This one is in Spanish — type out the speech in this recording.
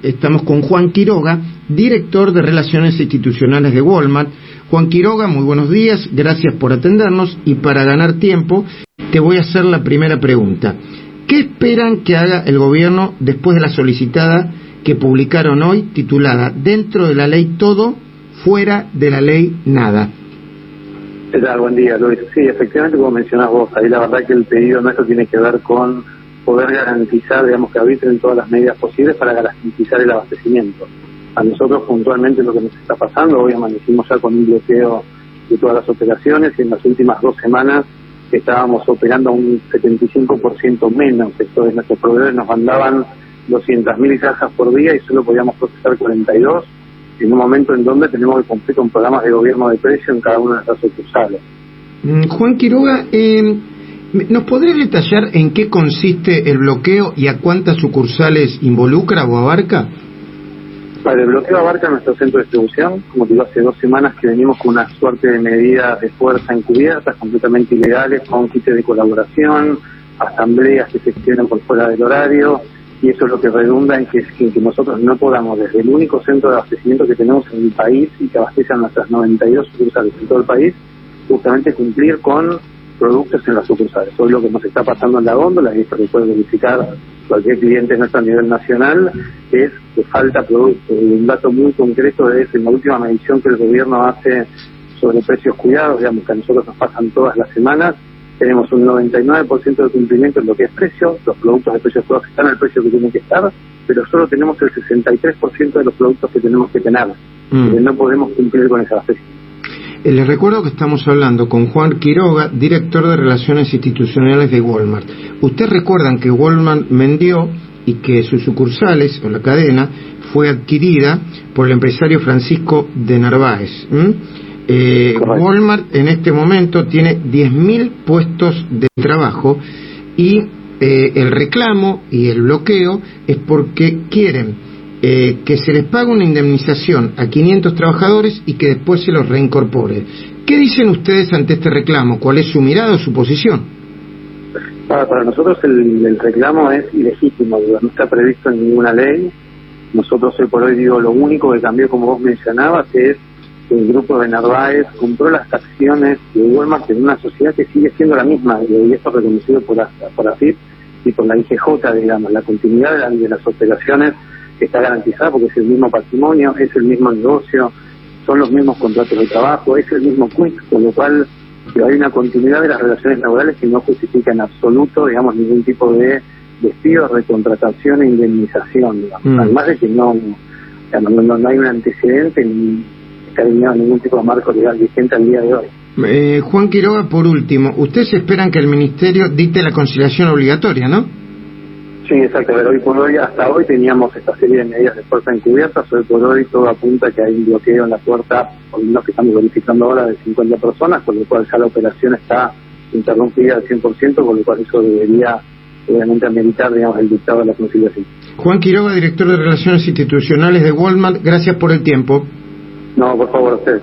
Estamos con Juan Quiroga, director de Relaciones Institucionales de Walmart. Juan Quiroga, muy buenos días, gracias por atendernos y para ganar tiempo te voy a hacer la primera pregunta. ¿Qué esperan que haga el gobierno después de la solicitada que publicaron hoy titulada Dentro de la ley todo, fuera de la ley nada? ¿Qué tal? Buen día, Luis. Sí, efectivamente, como mencionás vos, ahí la verdad que el pedido nuestro tiene que ver con poder garantizar, digamos, que arbitren todas las medidas posibles para garantizar el abastecimiento. A nosotros puntualmente lo que nos está pasando, hoy amanecimos ya con un bloqueo de todas las operaciones y en las últimas dos semanas estábamos operando un 75% menos, esto es, nuestros proveedores nos mandaban 200.000 cajas por día y solo podíamos procesar 42 en un momento en donde tenemos que cumplir con programas de gobierno de precio en cada una de nuestras sucursales. Mm, Juan Quiroga, eh, ¿Nos podría detallar en qué consiste el bloqueo y a cuántas sucursales involucra o abarca? Vale, el bloqueo abarca nuestro centro de distribución. Como digo, hace dos semanas que venimos con una suerte de medidas de fuerza encubiertas, completamente ilegales, con kits de colaboración, asambleas que se extienden por fuera del horario, y eso es lo que redunda en que, nosotros no podamos, desde el único centro de abastecimiento que tenemos en el país y que abastece a nuestras 92 sucursales en todo el país, justamente cumplir con productos en las sucursales. Hoy lo que nos está pasando en la góndola, y esto lo puede verificar cualquier cliente nuestro a nivel nacional, es que falta producto. Y un dato muy concreto es en la última medición que el gobierno hace sobre precios cuidados, digamos que a nosotros nos pasan todas las semanas, tenemos un 99% de cumplimiento en lo que es precio, los productos de precios cuidados están al precio que tienen que estar, pero solo tenemos el 63% de los productos que tenemos que tener, mm. no podemos cumplir con esa abastecimiento. Eh, les recuerdo que estamos hablando con Juan Quiroga, director de Relaciones Institucionales de Walmart. Ustedes recuerdan que Walmart vendió y que sus sucursales, o la cadena, fue adquirida por el empresario Francisco de Narváez. Eh, Walmart en este momento tiene 10.000 puestos de trabajo y eh, el reclamo y el bloqueo es porque quieren eh, que se les pague una indemnización a 500 trabajadores y que después se los reincorpore. ¿Qué dicen ustedes ante este reclamo? ¿Cuál es su mirada o su posición? Para, nosotros el, reclamo es ilegítimo, no está previsto en ninguna ley. Nosotros hoy por hoy digo lo único que cambió, como vos mencionabas, es que el grupo de Narváez compró las acciones de Walmart en una sociedad que sigue siendo la misma, y esto reconocido por, por AFIP y por la IGJ, digamos, la continuidad de las operaciones está garantizada porque es el mismo patrimonio, es el mismo negocio, son los mismos contratos de trabajo, es el mismo quick, con lo cual hay una continuidad de las relaciones laborales que no justifica en absoluto, digamos, ningún tipo de despido, recontratación e indemnización, mm. Además de que no, no, hay un antecedente ni está alineado ningún tipo de marco legal vigente al día de hoy. Eh, Juan Quiroga, por último, ustedes esperan que el Ministerio dicte la conciliación obligatoria, ¿no? Sí, exacto. hoy por hoy, hasta hoy teníamos esta serie de medidas de fuerza encubiertas. Hoy por hoy todo apunta que hay un bloqueo en la puerta, por lo que estamos verificando ahora, de 50 personas, con lo cual ya la operación está interrumpida al 100%, con lo cual eso debería obviamente ameritar digamos, el dictado de la conciliación. Juan Quiroga, director de Relaciones Institucionales de Walmart, gracias por el tiempo. No, por favor, a usted.